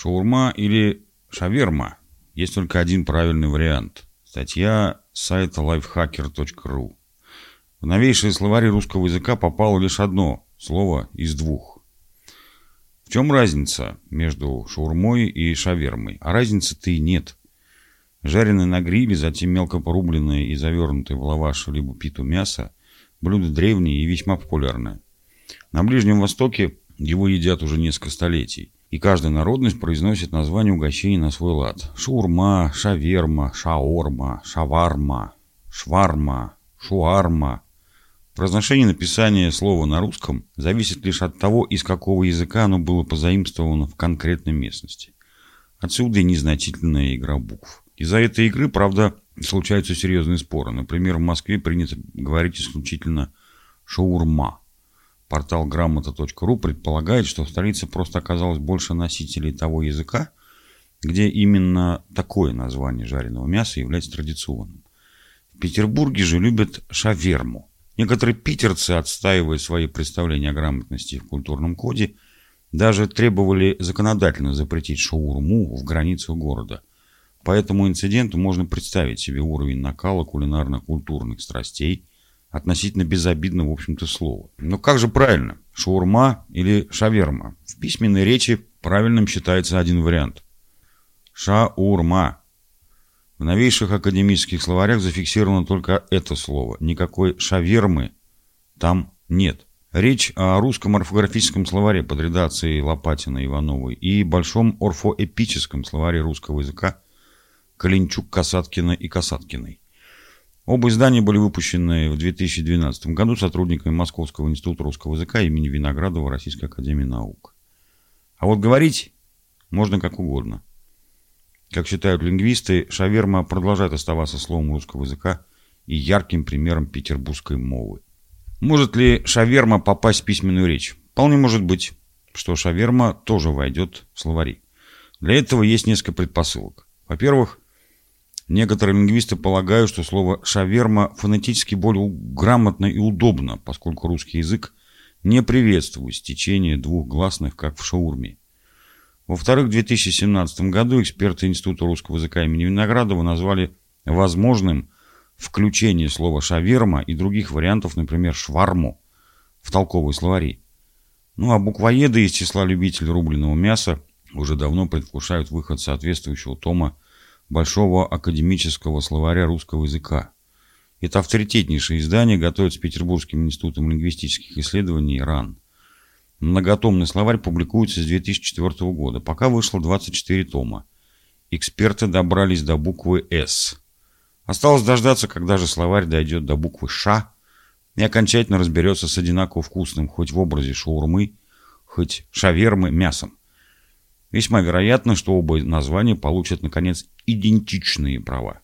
Шаурма или шаверма? Есть только один правильный вариант. Статья с сайта lifehacker.ru. В новейшие словари русского языка попало лишь одно слово из двух. В чем разница между шаурмой и шавермой? А разницы-то и нет. Жареное на гриле, затем мелко порубленное и завернутое в лаваш либо питу мясо – блюдо древнее и весьма популярное. На Ближнем Востоке его едят уже несколько столетий и каждая народность произносит название угощений на свой лад. Шаурма, шаверма, шаорма, шаварма, шварма, шуарма. Произношение написания слова на русском зависит лишь от того, из какого языка оно было позаимствовано в конкретной местности. Отсюда и незначительная игра букв. Из-за этой игры, правда, случаются серьезные споры. Например, в Москве принято говорить исключительно «шаурма», Портал грамота.ру предполагает, что в столице просто оказалось больше носителей того языка, где именно такое название жареного мяса является традиционным. В Петербурге же любят шаверму. Некоторые питерцы, отстаивая свои представления о грамотности в культурном коде, даже требовали законодательно запретить шаурму в границах города. По этому инциденту можно представить себе уровень накала кулинарно-культурных страстей – относительно безобидно, в общем-то, слово. Но как же правильно? Шаурма или шаверма? В письменной речи правильным считается один вариант. Шаурма. В новейших академических словарях зафиксировано только это слово. Никакой шавермы там нет. Речь о русском орфографическом словаре под редакцией Лопатина Ивановой и большом орфоэпическом словаре русского языка Калинчук, Касаткина и Касаткиной. Оба издания были выпущены в 2012 году сотрудниками Московского института русского языка имени Виноградова Российской академии наук. А вот говорить можно как угодно. Как считают лингвисты, шаверма продолжает оставаться словом русского языка и ярким примером петербургской мовы. Может ли шаверма попасть в письменную речь? Вполне может быть, что шаверма тоже войдет в словари. Для этого есть несколько предпосылок. Во-первых, Некоторые лингвисты полагают, что слово «шаверма» фонетически более грамотно и удобно, поскольку русский язык не приветствует стечение двух гласных, как в шаурме. Во-вторых, в 2017 году эксперты Института русского языка имени Виноградова назвали возможным включение слова «шаверма» и других вариантов, например, «шварму» в толковые словари. Ну а буквоеды из числа любителей рубленого мяса уже давно предвкушают выход соответствующего тома Большого академического словаря русского языка. Это авторитетнейшее издание готовится Петербургским институтом лингвистических исследований РАН. Многотомный словарь публикуется с 2004 года. Пока вышло 24 тома. Эксперты добрались до буквы «С». Осталось дождаться, когда же словарь дойдет до буквы «Ш» и окончательно разберется с одинаково вкусным хоть в образе шаурмы, хоть шавермы мясом. Весьма вероятно, что оба названия получат, наконец, идентичные права.